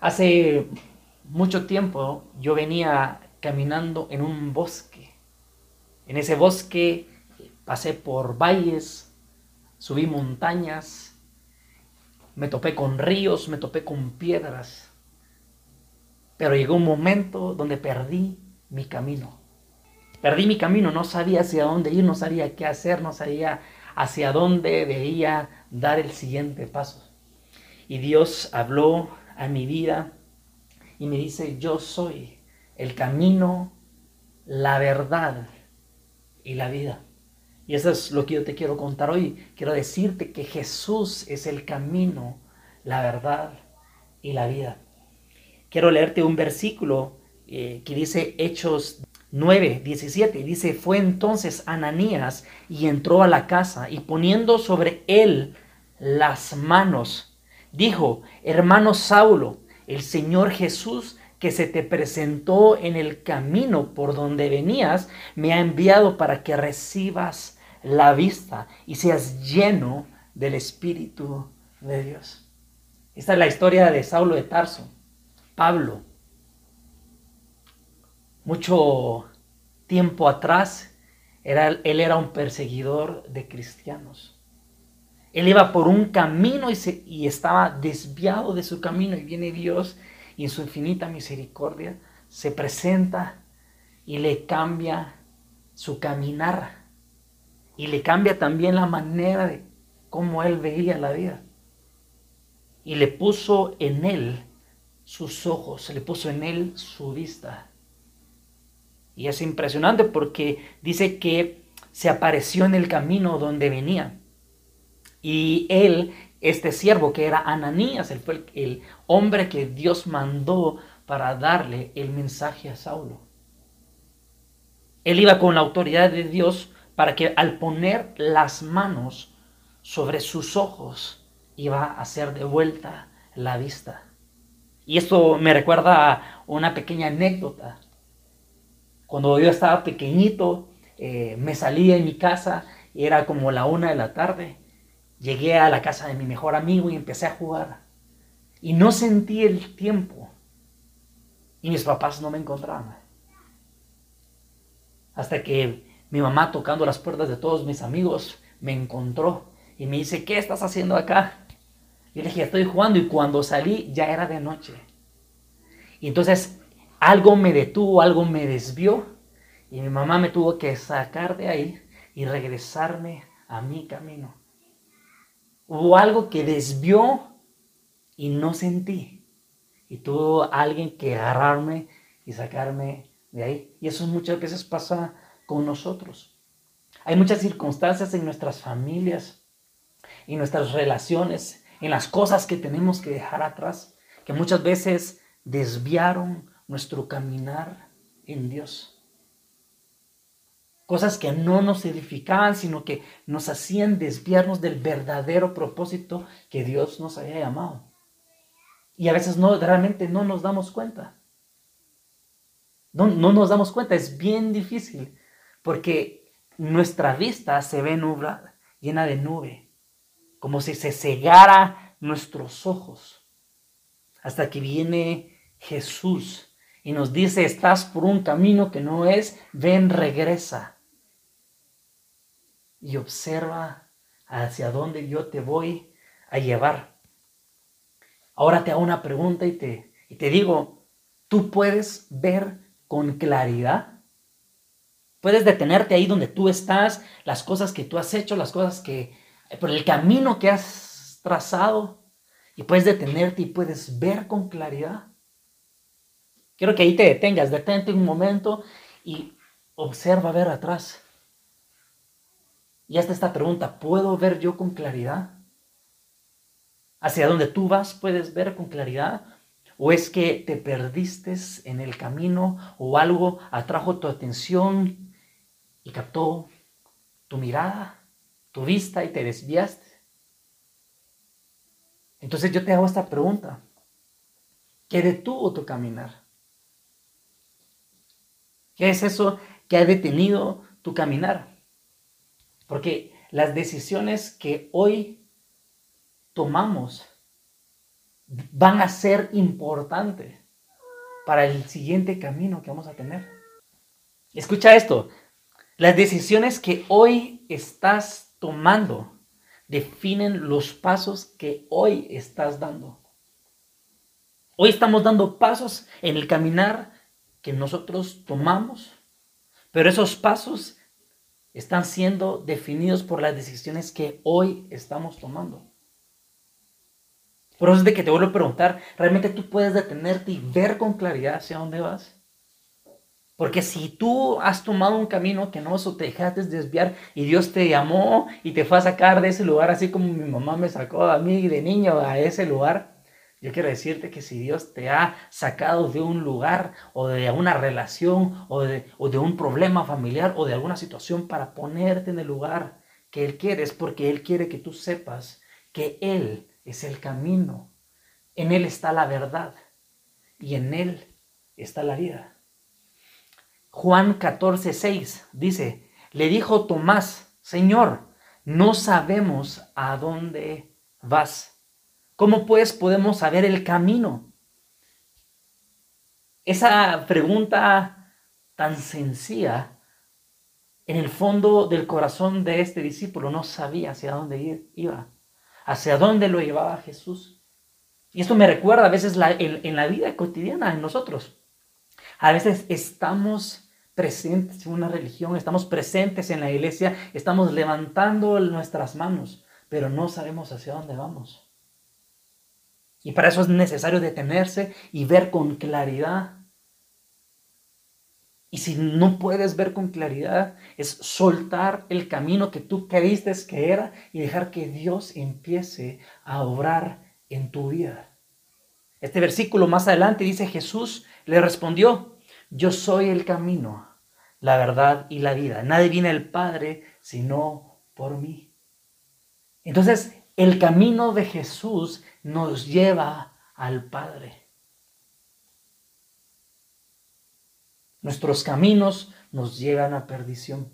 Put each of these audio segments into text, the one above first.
Hace mucho tiempo yo venía caminando en un bosque. En ese bosque pasé por valles, subí montañas, me topé con ríos, me topé con piedras. Pero llegó un momento donde perdí mi camino. Perdí mi camino, no sabía hacia dónde ir, no sabía qué hacer, no sabía hacia dónde debía dar el siguiente paso. Y Dios habló a mi vida y me dice, yo soy el camino, la verdad y la vida. Y eso es lo que yo te quiero contar hoy. Quiero decirte que Jesús es el camino, la verdad y la vida. Quiero leerte un versículo eh, que dice Hechos 9, 17. Dice, fue entonces Ananías y entró a la casa y poniendo sobre él las manos, dijo, hermano Saulo, el Señor Jesús que se te presentó en el camino por donde venías, me ha enviado para que recibas la vista y seas lleno del Espíritu de Dios. Esta es la historia de Saulo de Tarso, Pablo. Mucho tiempo atrás, era, él era un perseguidor de cristianos. Él iba por un camino y, y estaba desviado de su camino y viene Dios y en su infinita misericordia se presenta y le cambia su caminar y le cambia también la manera de cómo él veía la vida. Y le puso en él sus ojos, le puso en él su vista. Y es impresionante porque dice que se apareció en el camino donde venía. Y él, este siervo que era Ananías, él fue el, hombre que Dios mandó para darle el mensaje a Saulo. Él iba con la autoridad de Dios para que al poner las manos sobre sus ojos iba a hacer de vuelta la vista. Y esto me recuerda a una pequeña anécdota. Cuando yo estaba pequeñito, eh, me salí de mi casa, era como la una de la tarde, Llegué a la casa de mi mejor amigo y empecé a jugar. Y no sentí el tiempo. Y mis papás no me encontraban. Hasta que mi mamá tocando las puertas de todos mis amigos me encontró y me dice, ¿qué estás haciendo acá? Y le dije, estoy jugando y cuando salí ya era de noche. Y entonces algo me detuvo, algo me desvió y mi mamá me tuvo que sacar de ahí y regresarme a mi camino. Hubo algo que desvió y no sentí. Y tuvo alguien que agarrarme y sacarme de ahí. Y eso muchas veces pasa con nosotros. Hay muchas circunstancias en nuestras familias, en nuestras relaciones, en las cosas que tenemos que dejar atrás, que muchas veces desviaron nuestro caminar en Dios cosas que no nos edificaban, sino que nos hacían desviarnos del verdadero propósito que Dios nos había llamado. Y a veces no, realmente no nos damos cuenta. No, no nos damos cuenta, es bien difícil, porque nuestra vista se ve nublada, llena de nube, como si se cegara nuestros ojos, hasta que viene Jesús y nos dice, estás por un camino que no es, ven, regresa y observa hacia dónde yo te voy a llevar. Ahora te hago una pregunta y te, y te digo, ¿tú puedes ver con claridad? Puedes detenerte ahí donde tú estás, las cosas que tú has hecho, las cosas que, por el camino que has trazado, y puedes detenerte y puedes ver con claridad. Quiero que ahí te detengas, detente un momento y observa ver atrás. Y hasta esta pregunta, ¿puedo ver yo con claridad? ¿Hacia dónde tú vas puedes ver con claridad? ¿O es que te perdiste en el camino o algo atrajo tu atención y captó tu mirada, tu vista y te desviaste? Entonces yo te hago esta pregunta. ¿Qué detuvo tu caminar? ¿Qué es eso que ha detenido tu caminar? Porque las decisiones que hoy tomamos van a ser importantes para el siguiente camino que vamos a tener. Escucha esto, las decisiones que hoy estás tomando definen los pasos que hoy estás dando. Hoy estamos dando pasos en el caminar que nosotros tomamos, pero esos pasos están siendo definidos por las decisiones que hoy estamos tomando. Por eso es de que te vuelvo a preguntar, ¿realmente tú puedes detenerte y ver con claridad hacia dónde vas? Porque si tú has tomado un camino que no, eso te dejaste desviar y Dios te llamó y te fue a sacar de ese lugar, así como mi mamá me sacó a mí de niño a ese lugar, yo quiero decirte que si Dios te ha sacado de un lugar o de una relación o de, un problema familiar o de alguna situación para ponerte en el lugar que Él quiere, es porque Él quiere que tú sepas que Él es el camino. En Él está la verdad y en Él está la vida. Juan 14, 6 dice, le dijo Tomás, Señor, no sabemos a dónde vas. ¿Cómo pues podemos saber el camino? Esa pregunta tan sencilla, en el fondo del corazón de este discípulo no sabía hacia dónde iba hacia dónde lo llevaba Jesús. Y esto me recuerda a veces en, la vida cotidiana en nosotros. A veces estamos presentes en una religión, estamos presentes en la iglesia, estamos levantando nuestras manos, pero no sabemos hacia dónde vamos. Y para eso es necesario detenerse y ver con claridad y si no puedes ver con claridad, es soltar el camino que tú creíste que era y dejar que Dios empiece a obrar en tu vida. Este versículo más adelante dice, Jesús le respondió, yo soy el camino, la verdad y la vida. Nadie viene al Padre sino por mí. Entonces, el camino de Jesús nos lleva al Padre. Nuestros caminos nos llevan a perdición.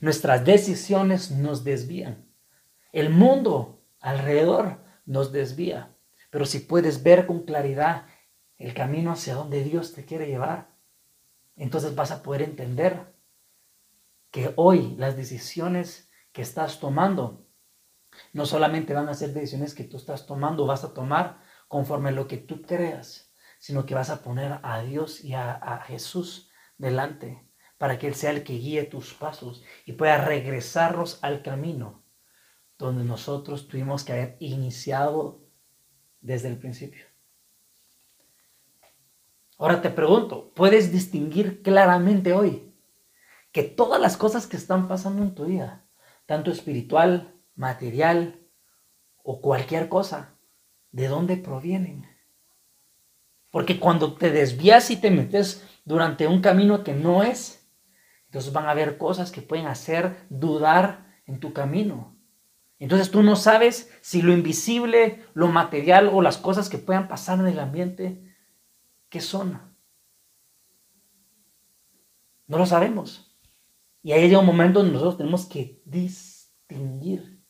Nuestras decisiones nos desvían. El mundo alrededor nos desvía. Pero si puedes ver con claridad el camino hacia donde Dios te quiere llevar, entonces vas a poder entender que hoy las decisiones que estás tomando no solamente van a ser decisiones que tú estás tomando, vas a tomar conforme a lo que tú creas, sino que vas a poner a Dios y a, Jesús delante para que Él sea el que guíe tus pasos y pueda regresarnos al camino donde nosotros tuvimos que haber iniciado desde el principio. Ahora te pregunto, ¿puedes distinguir claramente hoy que todas las cosas que están pasando en tu vida, tanto espiritual, material o cualquier cosa, de dónde provienen? Porque cuando te desvías y te metes durante un camino que no es, entonces van a haber cosas que pueden hacer dudar en tu camino. Entonces tú no sabes si lo invisible, lo material o las cosas que puedan pasar en el ambiente, ¿qué son? No lo sabemos. Y ahí llega un momento donde nosotros tenemos que distinguir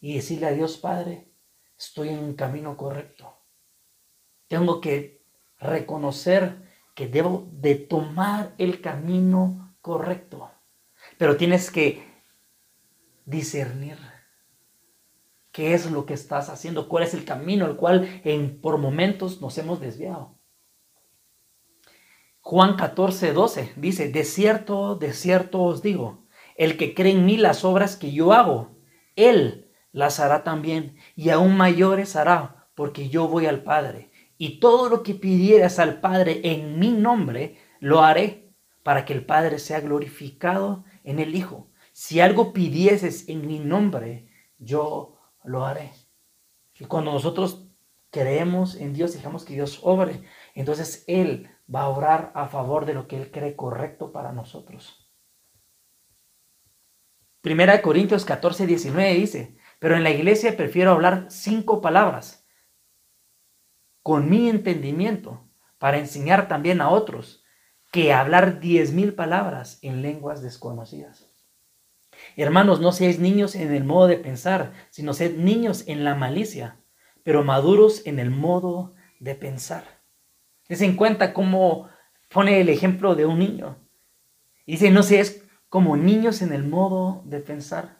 y decirle a Dios Padre, estoy en un camino correcto. Tengo que reconocer que debo de tomar el camino correcto. Pero tienes que discernir qué es lo que estás haciendo, cuál es el camino al cual en, por momentos nos hemos desviado. Juan 14, 12 dice, de cierto, de cierto os digo, el que cree en mí las obras que yo hago, él las hará también, y aún mayores hará, porque yo voy al Padre y todo lo que pidieras al Padre en mi nombre, lo haré para que el Padre sea glorificado en el Hijo. Si algo pidieses en mi nombre, yo lo haré. Y cuando nosotros creemos en Dios, dejamos que Dios obre, entonces Él va a orar a favor de lo que Él cree correcto para nosotros. Primera de Corintios 14, 19 dice, pero en la iglesia prefiero hablar cinco palabras con mi entendimiento para enseñar también a otros que hablar diez mil palabras en lenguas desconocidas. Hermanos, no seáis niños en el modo de pensar, sino sed niños en la malicia, pero maduros en el modo de pensar. Des en cuenta cómo pone el ejemplo de un niño. dice, no es como niños en el modo de pensar.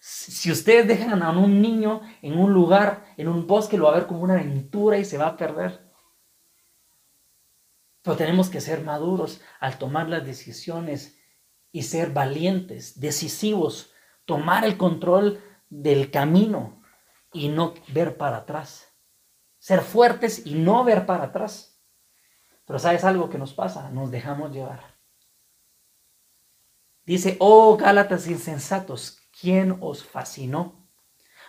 Si ustedes dejan a un niño en un lugar, en un bosque, lo va a ver como una aventura y se va a perder. Pero tenemos que ser maduros al tomar las decisiones y ser valientes, decisivos, tomar el control del camino y no ver para atrás. Ser fuertes y no ver para atrás. Pero sabes algo que nos pasa, nos dejamos llevar. Dice, oh Gálatas insensatos, ¿quién os fascinó?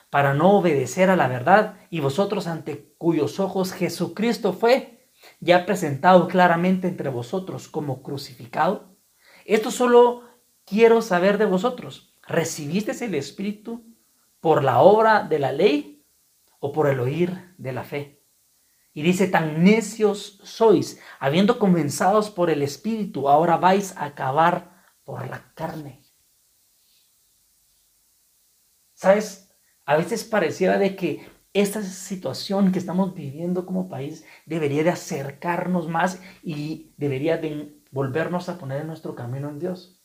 Para no obedecer a la verdad y vosotros ante cuyos ojos Jesucristo fue ya presentado claramente entre vosotros como crucificado. Esto solo quiero saber de vosotros. ¿Recibisteis el Espíritu por la obra de la ley o por el oír de la fe? Y dice, tan necios sois, habiendo comenzados por el Espíritu, ahora vais a acabar por la carne. ¿Sabes? A veces pareciera de que esta situación que estamos viviendo como país debería de acercarnos más y debería de volvernos a poner en nuestro camino en Dios.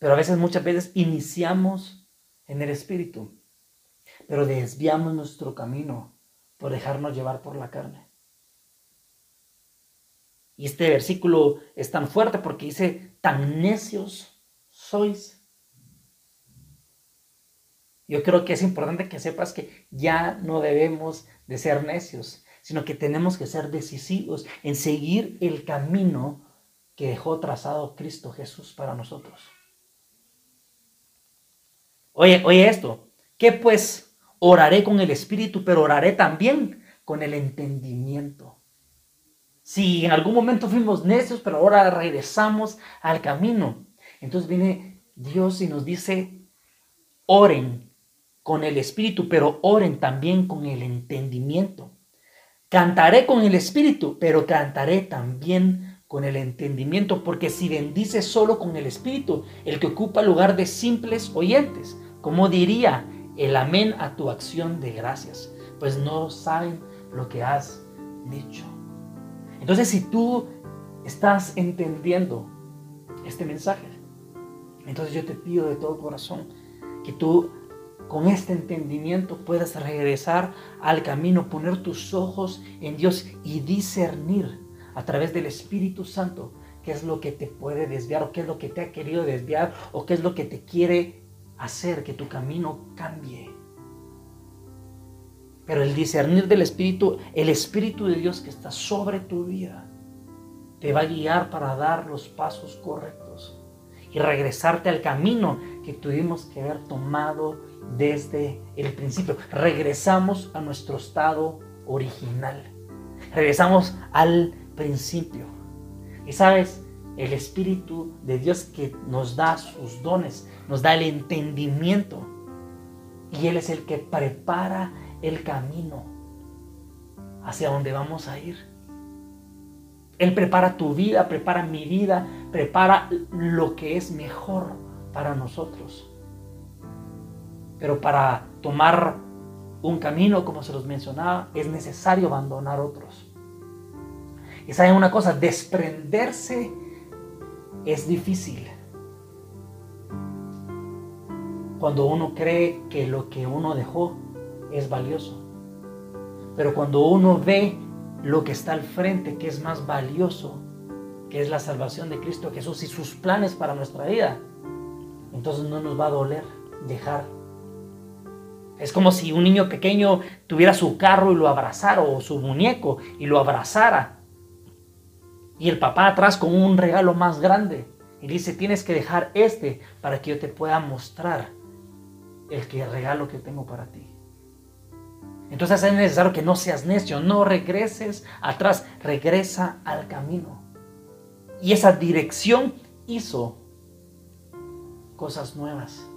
Pero a veces, muchas veces, iniciamos en el Espíritu, pero desviamos nuestro camino por dejarnos llevar por la carne. Y este versículo es tan fuerte porque dice, tan necios sois. Yo creo que es importante que sepas que ya no debemos de ser necios, sino que tenemos que ser decisivos en seguir el camino que dejó trazado Cristo Jesús para nosotros. Oye, oye esto, que pues oraré con el Espíritu, pero oraré también con el entendimiento. Si en algún momento fuimos necios, pero ahora regresamos al camino, entonces viene Dios y nos dice, oren con el espíritu, pero oren también con el entendimiento. Cantaré con el espíritu, pero cantaré también con el entendimiento, porque si bendice solo con el espíritu, el que ocupa lugar de simples oyentes, como diría el amén a tu acción de gracias, pues no saben lo que has dicho. Entonces, si tú estás entendiendo este mensaje, entonces yo te pido de todo corazón que tú con este entendimiento puedas regresar al camino, poner tus ojos en Dios y discernir a través del Espíritu Santo qué es lo que te puede desviar o qué es lo que te ha querido desviar o qué es lo que te quiere hacer que tu camino cambie. Pero el discernir del Espíritu, el Espíritu de Dios que está sobre tu vida, te va a guiar para dar los pasos correctos y regresarte al camino que tuvimos que haber tomado desde el principio. Regresamos a nuestro estado original. Regresamos al principio. Y sabes, el Espíritu de Dios que nos da sus dones, nos da el entendimiento. Y Él es el que prepara el camino hacia donde vamos a ir. Él prepara tu vida, prepara mi vida, prepara lo que es mejor para nosotros. Pero para tomar un camino, como se los mencionaba, es necesario abandonar otros. Y saben una cosa, desprenderse es difícil. Cuando uno cree que lo que uno dejó es valioso. Pero cuando uno ve lo que está al frente, que es más valioso, que es la salvación de Cristo Jesús y sus planes para nuestra vida, entonces no nos va a doler dejar es como si un niño pequeño tuviera su carro y lo abrazara o su muñeco y lo abrazara. Y el papá atrás con un regalo más grande. Y dice, tienes que dejar este para que yo te pueda mostrar el, que, regalo que tengo para ti. Entonces es necesario que no seas necio, no regreses atrás, regresa al camino. Y esa dirección hizo cosas nuevas.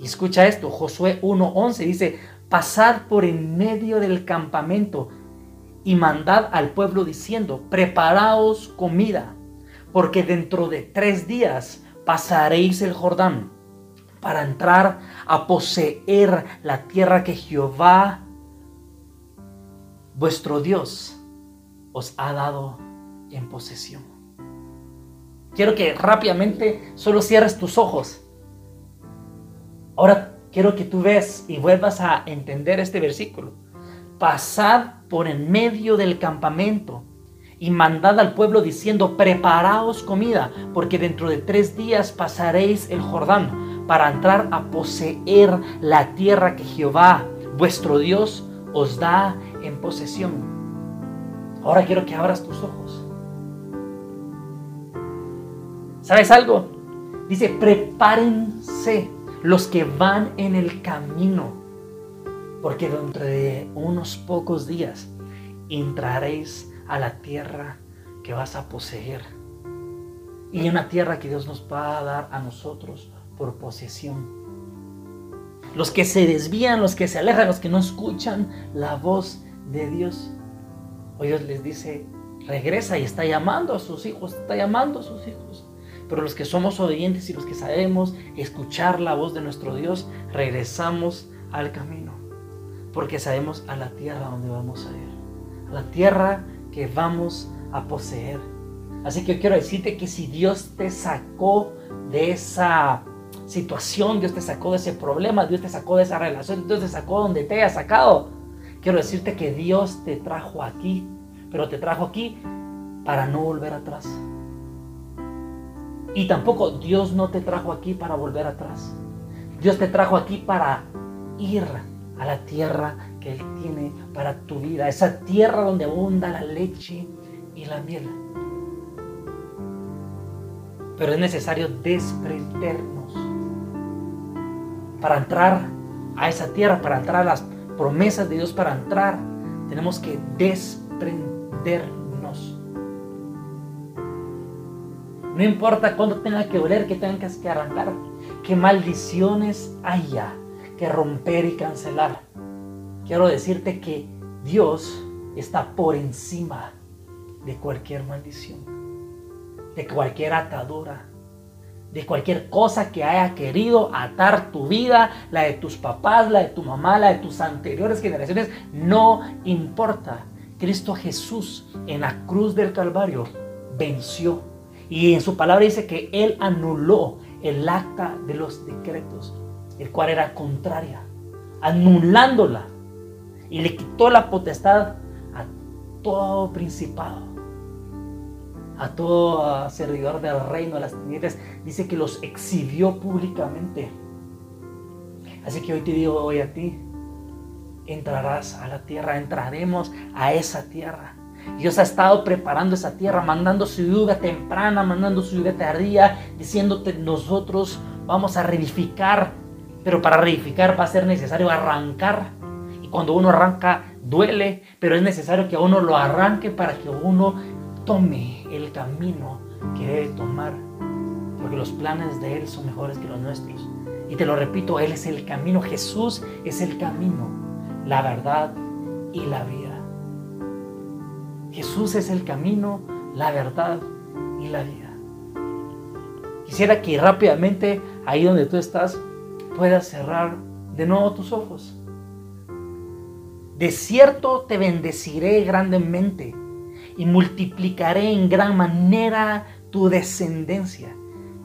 Y escucha esto, Josué 1.11 dice, pasad por en medio del campamento y mandad al pueblo diciendo, preparaos comida, porque dentro de tres días pasaréis el Jordán para entrar a poseer la tierra que Jehová vuestro Dios os ha dado en posesión. Quiero que rápidamente solo cierres tus ojos. Ahora quiero que tú veas y vuelvas a entender este versículo. Pasad por en medio del campamento y mandad al pueblo diciendo, preparaos comida, porque dentro de tres días pasaréis el Jordán para entrar a poseer la tierra que Jehová, vuestro Dios, os da en posesión. Ahora quiero que abras tus ojos. ¿Sabes algo? Dice, prepárense los que van en el camino, porque dentro de unos pocos días entraréis a la tierra que vas a poseer. Y una tierra que Dios nos va a dar a nosotros por posesión. Los que se desvían, los que se alejan, los que no escuchan la voz de Dios. Hoy Dios les dice, regresa y está llamando a sus hijos, está llamando a sus hijos. Pero los que somos obedientes y los que sabemos escuchar la voz de nuestro Dios, regresamos al camino. Porque sabemos a la tierra donde vamos a ir. A la tierra que vamos a poseer. Así que quiero decirte que si Dios te sacó de esa situación, Dios te sacó de ese problema, Dios te sacó de esa relación, Dios te sacó donde te haya sacado, quiero decirte que Dios te trajo aquí, pero te trajo aquí para no volver atrás. Y tampoco Dios no te trajo aquí para volver atrás. Dios te trajo aquí para ir a la tierra que Él tiene para tu vida, esa tierra donde abunda la leche y la miel. Pero es necesario desprendernos para entrar a esa tierra, para entrar a las promesas de Dios, para entrar, tenemos que desprendernos. No importa cuándo tenga que doler, que tengas que arrancar, que maldiciones haya que romper y cancelar. Quiero decirte que Dios está por encima de cualquier maldición, de cualquier atadura, de cualquier cosa que haya querido atar tu vida, la de tus papás, la de tu mamá, la de tus anteriores generaciones, no importa. Cristo Jesús en la cruz del Calvario venció y en su palabra dice que Él anuló el acta de los decretos el cual era contraria, anulándola y le quitó la potestad a todo principado, a todo servidor del reino de las tinieblas. Dice que los exhibió públicamente. Así que hoy te digo hoy a ti, entrarás a la tierra, entraremos a esa tierra. Dios ha estado preparando esa tierra, mandando su lluvia temprana, mandando su lluvia tardía, diciéndote nosotros vamos a reedificar pero para reedificar va a ser necesario arrancar. Y cuando uno arranca duele, pero es necesario que uno lo arranque para que uno tome el camino que debe tomar. Porque los planes de Él son mejores que los nuestros. Y te lo repito, Él es el camino. Jesús es el camino, la verdad y la vida. Jesús es el camino, la verdad y la vida. Quisiera que rápidamente, ahí donde tú estás, puedas cerrar de nuevo tus ojos. De cierto te bendeciré grandemente y multiplicaré en gran manera tu descendencia,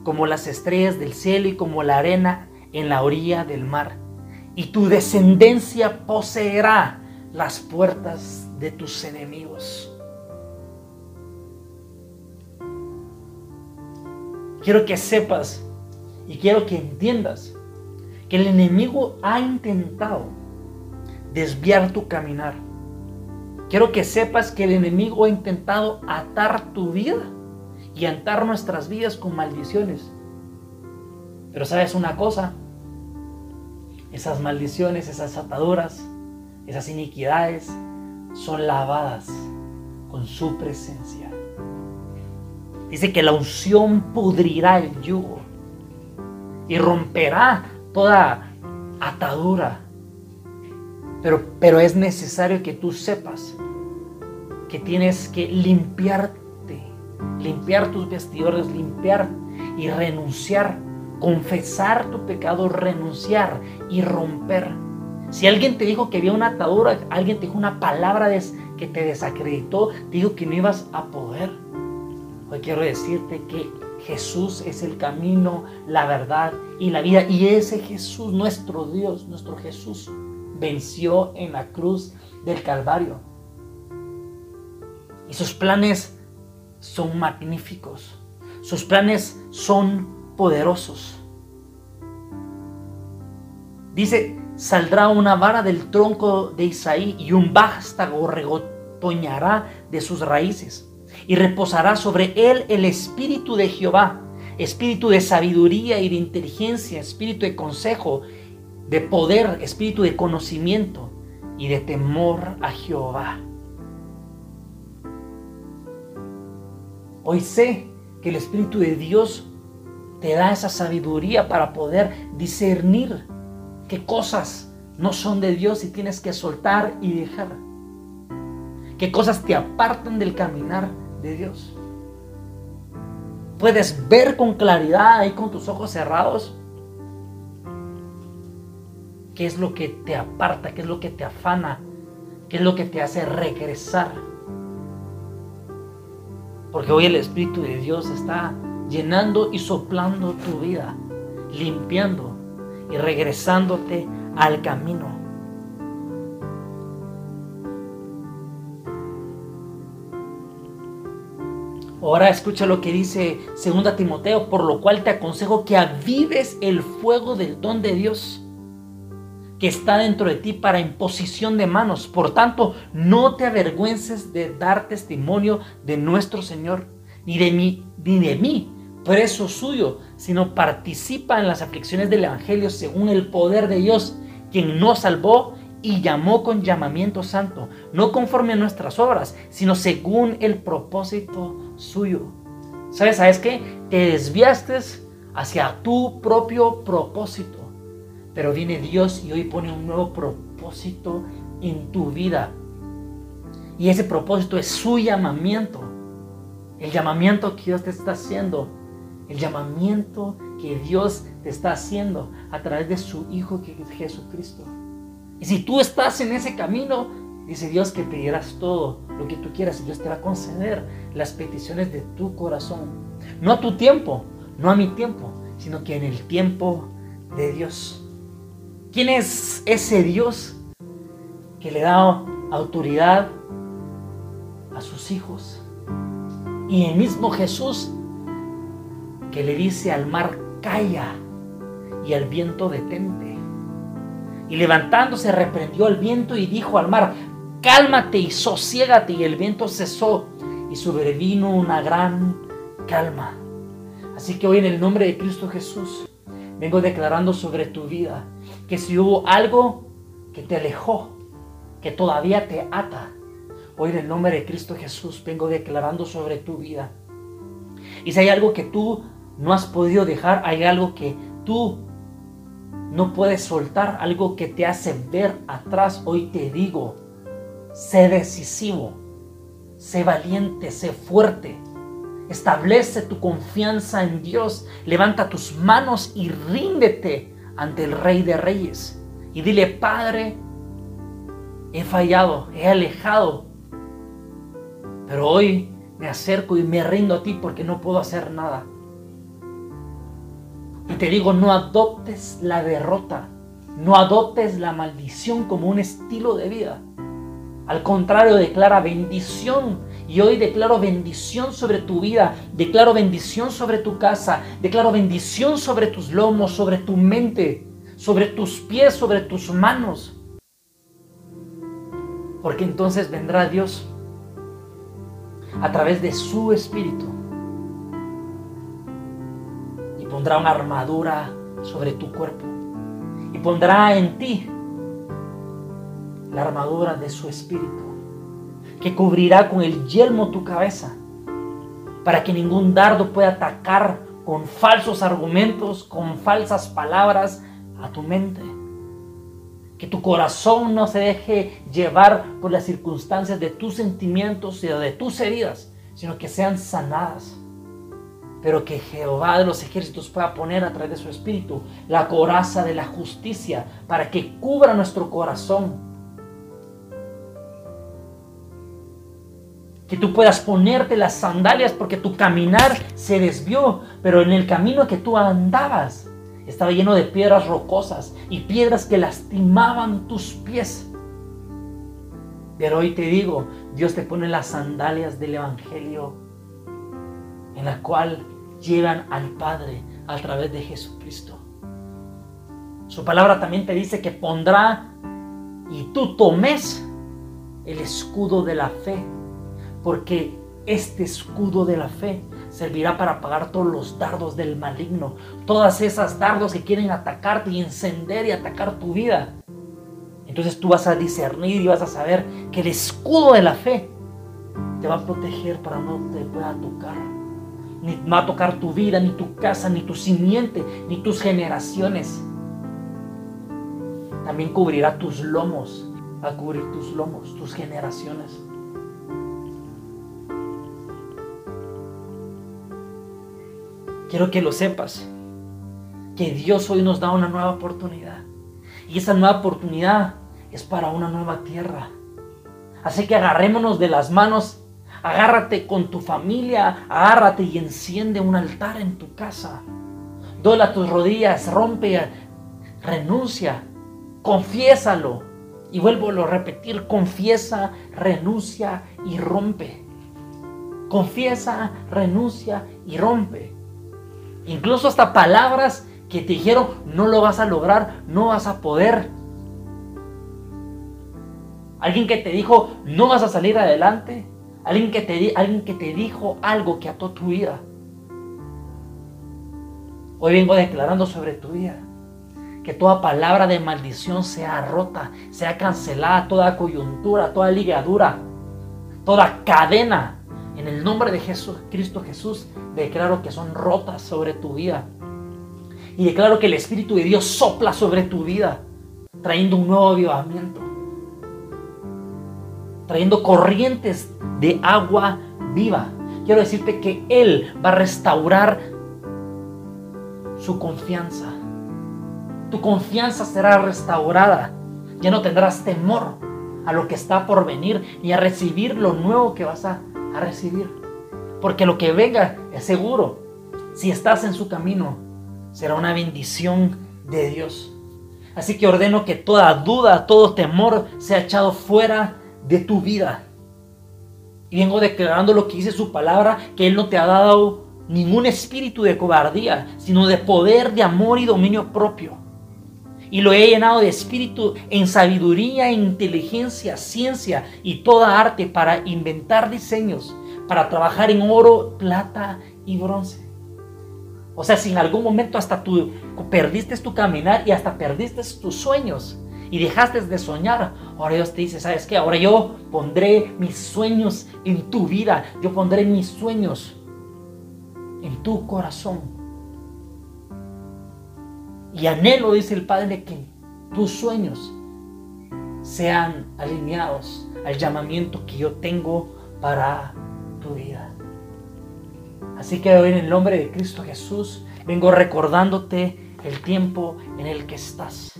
como las estrellas del cielo y como la arena en la orilla del mar. Y tu descendencia poseerá las puertas de tus enemigos. Quiero que sepas y quiero que entiendas que el enemigo ha intentado desviar tu caminar. Quiero que sepas que el enemigo ha intentado atar tu vida y atar nuestras vidas con maldiciones. Pero sabes una cosa, esas maldiciones, esas ataduras, esas iniquidades son lavadas con su presencia. Dice que la unción pudrirá el yugo y romperá toda atadura. Pero, pero es necesario que tú sepas que tienes que limpiarte, limpiar tus vestidores, limpiar y renunciar, confesar tu pecado, renunciar y romper. Si alguien te dijo que había una atadura, alguien te dijo una palabra que te desacreditó, dijo que no ibas a poder. Hoy quiero decirte que Jesús es el camino, la verdad y la vida. Y ese Jesús, nuestro Dios, nuestro Jesús, venció en la cruz del Calvario. Y sus planes son magníficos. Sus planes son poderosos. Dice, saldrá una vara del tronco de Isaí y un vástago regotoñará de sus raíces. Y reposará sobre él el espíritu de Jehová, espíritu de sabiduría y de inteligencia, espíritu de consejo, de poder, espíritu de conocimiento y de temor a Jehová. Hoy sé que el Espíritu de Dios te da esa sabiduría para poder discernir qué cosas no son de Dios y tienes que soltar y dejar. Qué cosas te apartan del caminar de Dios. Puedes ver con claridad ahí con tus ojos cerrados qué es lo que te aparta, qué es lo que te afana, qué es lo que te hace regresar. Porque hoy el Espíritu de Dios está llenando y soplando tu vida, limpiando y regresándote al camino. Ahora escucha lo que dice 2 Timoteo, por lo cual te aconsejo que avives el fuego del don de Dios que está dentro de ti para imposición de manos. Por tanto, no te avergüences de dar testimonio de nuestro Señor, ni de mí, ni de mí, preso suyo, sino participa en las aflicciones del Evangelio según el poder de Dios, quien nos salvó y llamó con llamamiento santo, no conforme a nuestras obras, sino según el propósito suyo. ¿Sabes? ¿Sabes qué? Te desviaste hacia tu propio propósito. Pero viene Dios y hoy pone un nuevo propósito en tu vida. Y ese propósito es su llamamiento. El llamamiento que Dios te está haciendo el llamamiento que Dios te está haciendo a través de su Hijo que es Jesucristo. Y si tú estás en ese camino, dice Dios que pedirás todo lo que tú quieras Dios te va a conceder las peticiones de tu corazón. No a tu tiempo, no a mi tiempo, sino que en el tiempo de Dios. ¿Quién es ese Dios que le da autoridad a sus hijos? Y el mismo Jesús que le dice al mar, calla, y al viento detente. Y levantándose reprendió al viento y dijo al mar, cálmate y sosiégate. Y el viento cesó y sobrevino una gran calma. Así que hoy en el nombre de Cristo Jesús vengo declarando sobre tu vida que si hubo algo que te alejó, que todavía te ata, hoy en el nombre de Cristo Jesús vengo declarando sobre tu vida. Y si hay algo que tú no has podido dejar, hay algo que tú no puedes soltar, algo que te hace ver atrás, hoy te digo, sé decisivo, sé valiente, sé fuerte. Establece tu confianza en Dios, levanta tus manos y ríndete ante el Rey de Reyes. Y dile, Padre, he fallado, he alejado, pero hoy me acerco y me rindo a ti porque no puedo hacer nada. Y te digo, no adoptes la derrota, no adoptes la maldición como un estilo de vida. Al contrario, declara bendición. Y hoy declaro bendición sobre tu vida, declaro bendición sobre tu casa, declaro bendición sobre tus lomos, sobre tu mente, sobre tus pies, sobre tus manos. Porque entonces vendrá Dios a través de su espíritu pondrá una armadura sobre tu cuerpo y pondrá en ti la armadura de su espíritu, que cubrirá con el yelmo tu cabeza, para que ningún dardo pueda atacar con falsos argumentos, con falsas palabras a tu mente. Que tu corazón no se deje llevar por las circunstancias de tus sentimientos y de tus heridas, sino que sean sanadas pero que Jehová de los ejércitos pueda poner a través de su espíritu la coraza de la justicia para que cubra nuestro corazón. Que tú puedas ponerte las sandalias porque tu caminar se desvió, pero en el camino que tú andabas estaba lleno de piedras rocosas y piedras que lastimaban tus pies. Pero hoy te digo, Dios te pone las sandalias del Evangelio en la cual llegan al Padre a través de Jesucristo. Su palabra también te dice que pondrá y tú tomes el escudo de la fe, porque este escudo de la fe servirá para apagar todos los dardos del maligno, todas esas dardos que quieren atacarte y encender y atacar tu vida. Entonces tú vas a discernir y vas a saber que el escudo de la fe te va a proteger para no te pueda tocar. Ni va a tocar tu vida, ni tu casa, ni tu simiente, ni tus generaciones. También cubrirá tus lomos, va a cubrir tus lomos, tus generaciones. Quiero que lo sepas, que Dios hoy nos da una nueva oportunidad. Y esa nueva oportunidad es para una nueva tierra. Así que agarrémonos de las manos, agárrate con tu familia, agárrate y enciende un altar en tu casa. Dola tus rodillas, rompe, renuncia, confiésalo. Y vuelvo a repetir, confiesa, renuncia y rompe. Confiesa, renuncia y rompe. Incluso hasta palabras que te dijeron, no lo vas a lograr, no vas a poder. Alguien que te dijo, no vas a salir adelante. Alguien que te, alguien que te dijo algo que ató tu vida. Hoy vengo declarando sobre tu vida que toda palabra de maldición sea rota, sea cancelada, toda coyuntura, toda ligadura, toda cadena. En el nombre de Jesús, Cristo Jesús, declaro que son rotas sobre tu vida. Y declaro que el Espíritu de Dios sopla sobre tu vida, trayendo un nuevo avivamiento trayendo corrientes de agua viva. Quiero decirte que Él va a restaurar su confianza. Tu confianza será restaurada. Ya no tendrás temor a lo que está por venir y a recibir lo nuevo que vas a, a recibir. Porque lo que venga es seguro. Si estás en su camino, será una bendición de Dios. Así que ordeno que toda duda, todo temor sea echado fuera de tu vida. Y vengo declarando lo que dice su palabra, que Él no te ha dado ningún espíritu de cobardía, sino de poder, de amor y dominio propio. Y lo he llenado de espíritu en sabiduría, inteligencia, ciencia y toda arte para inventar diseños, para trabajar en oro, plata y bronce. O sea, si en algún momento hasta tú perdiste tu caminar y hasta perdiste tus sueños, y dejaste de soñar, ahora Dios te dice, ¿sabes qué? Ahora yo pondré mis sueños en tu vida, yo pondré mis sueños en tu corazón. Y anhelo, dice el Padre, que tus sueños sean alineados al llamamiento que yo tengo para tu vida. Así que hoy en el nombre de Cristo Jesús vengo recordándote el tiempo en el que estás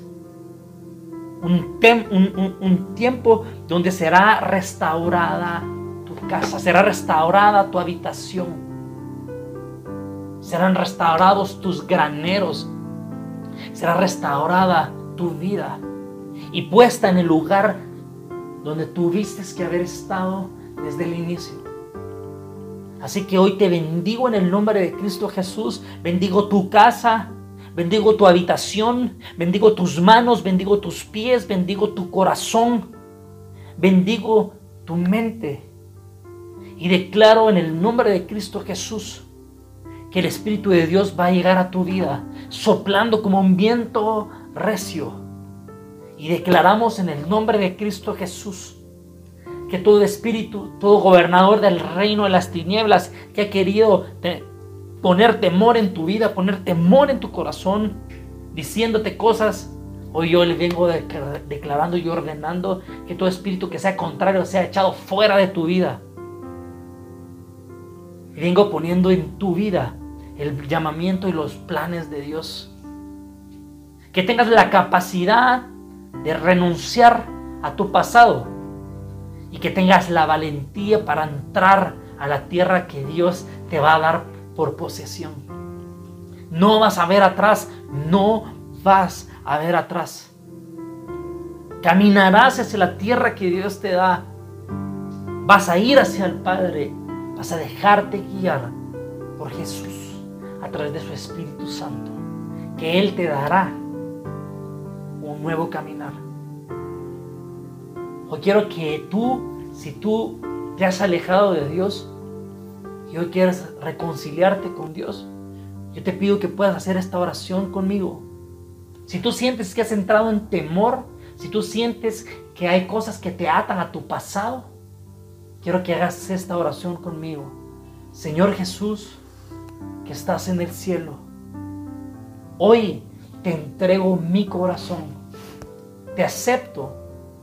un, tiempo donde será restaurada tu casa, será restaurada tu habitación, serán restaurados tus graneros, será restaurada tu vida y puesta en el lugar donde tuviste que haber estado desde el inicio. Así que hoy te bendigo en el nombre de Cristo Jesús, bendigo tu casa, bendigo tu habitación, bendigo tus manos, bendigo tus pies, bendigo tu corazón, bendigo tu mente. Y declaro en el nombre de Cristo Jesús que el Espíritu de Dios va a llegar a tu vida, soplando como un viento recio. Y declaramos en el nombre de Cristo Jesús que todo espíritu, todo gobernador del reino de las tinieblas que ha querido poner temor en tu vida, poner temor en tu corazón, diciéndote cosas. Hoy yo le vengo declarando y ordenando que todo espíritu que sea contrario sea echado fuera de tu vida. Vengo poniendo en tu vida el llamamiento y los planes de Dios. Que tengas la capacidad de renunciar a tu pasado y que tengas la valentía para entrar a la tierra que Dios te va a dar por posesión. No vas a ver atrás, no vas a ver atrás. Caminarás hacia la tierra que Dios te da. Vas a ir hacia el Padre. Vas a dejarte guiar por Jesús a través de su Espíritu Santo. Que Él te dará un nuevo caminar. Hoy quiero que tú, si tú te has alejado de Dios y hoy quieres reconciliarte con Dios, yo te pido que puedas hacer esta oración conmigo. Si tú sientes que has entrado en temor, si tú sientes que hay cosas que te atan a tu pasado, quiero que hagas esta oración conmigo. Señor Jesús, que estás en el cielo, hoy te entrego mi corazón. Te acepto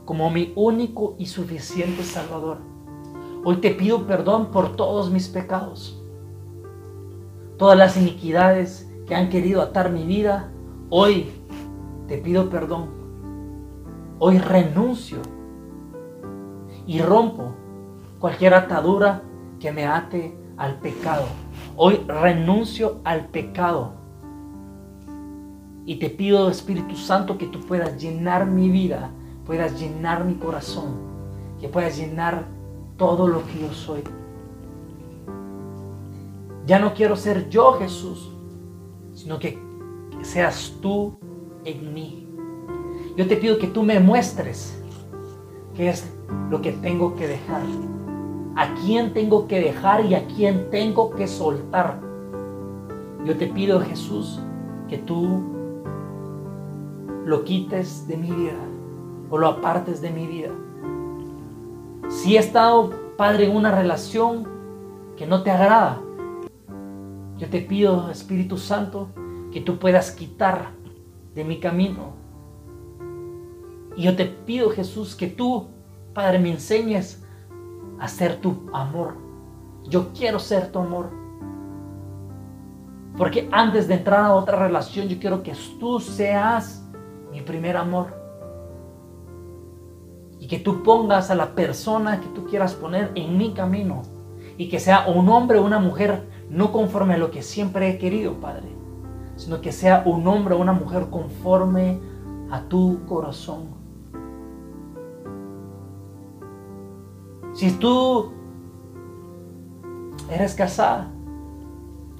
como mi único y suficiente Salvador. Hoy te pido perdón por todos mis pecados, todas las iniquidades que han querido atar mi vida. Hoy te pido perdón. Hoy renuncio y rompo cualquier atadura que me ate al pecado. Hoy renuncio al pecado. Y te pido, Espíritu Santo, que tú puedas llenar mi vida, puedas llenar mi corazón, que puedas llenar todo lo que yo soy. Ya no quiero ser yo, Jesús, sino que seas tú en mí. Yo te pido que tú me muestres qué es lo que tengo que dejar, a quién tengo que dejar y a quién tengo que soltar. Yo te pido, Jesús, que tú lo quites de mi vida o lo apartes de mi vida. Si he estado, Padre, en una relación que no te agrada, yo te pido, Espíritu Santo, que tú puedas quitar de mi camino. Y yo te pido, Jesús, que tú, Padre, me enseñes a ser tu amor. Yo quiero ser tu amor. Porque antes de entrar a otra relación, yo quiero que tú seas mi primer amor. Y que tú pongas a la persona que tú quieras poner en mi camino. Y que sea un hombre o una mujer no conforme a lo que siempre he querido, Padre sino que sea un hombre o una mujer conforme a tu corazón. Si tú eres casada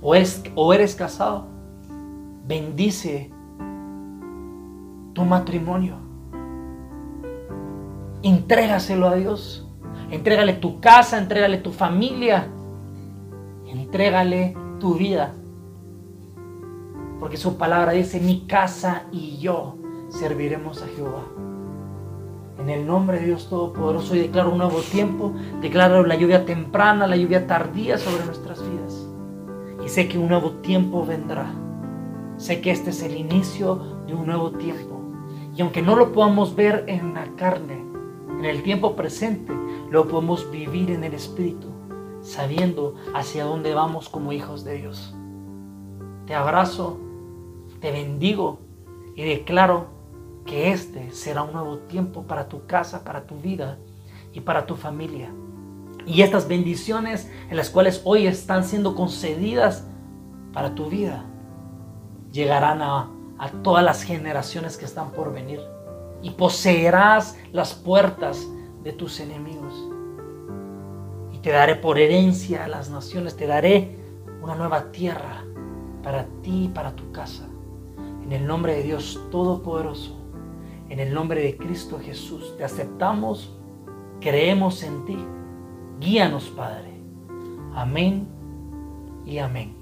o, o eres casado, bendice tu matrimonio. Entrégaselo a Dios. Entrégale tu casa, entrégale tu familia, entrégale tu vida. Porque su palabra dice, mi casa y yo serviremos a Jehová. En el nombre de Dios Todopoderoso, y declaro un nuevo tiempo, declaro la lluvia temprana, la lluvia tardía sobre nuestras vidas. Y sé que un nuevo tiempo vendrá. Sé que este es el inicio de un nuevo tiempo. Y aunque no lo podamos ver en la carne, en el tiempo presente, lo podemos vivir en el Espíritu, sabiendo hacia dónde vamos como hijos de Dios. Te abrazo te bendigo y declaro que este será un nuevo tiempo para tu casa, para tu vida y para tu familia. Y estas bendiciones en las cuales hoy están siendo concedidas para tu vida llegarán a, todas las generaciones que están por venir. Y poseerás las puertas de tus enemigos. Y te daré por herencia a las naciones, te daré una nueva tierra para ti y para tu casa. En el nombre de Dios Todopoderoso, en el nombre de Cristo Jesús, te aceptamos, creemos en ti. Guíanos, Padre. Amén y amén.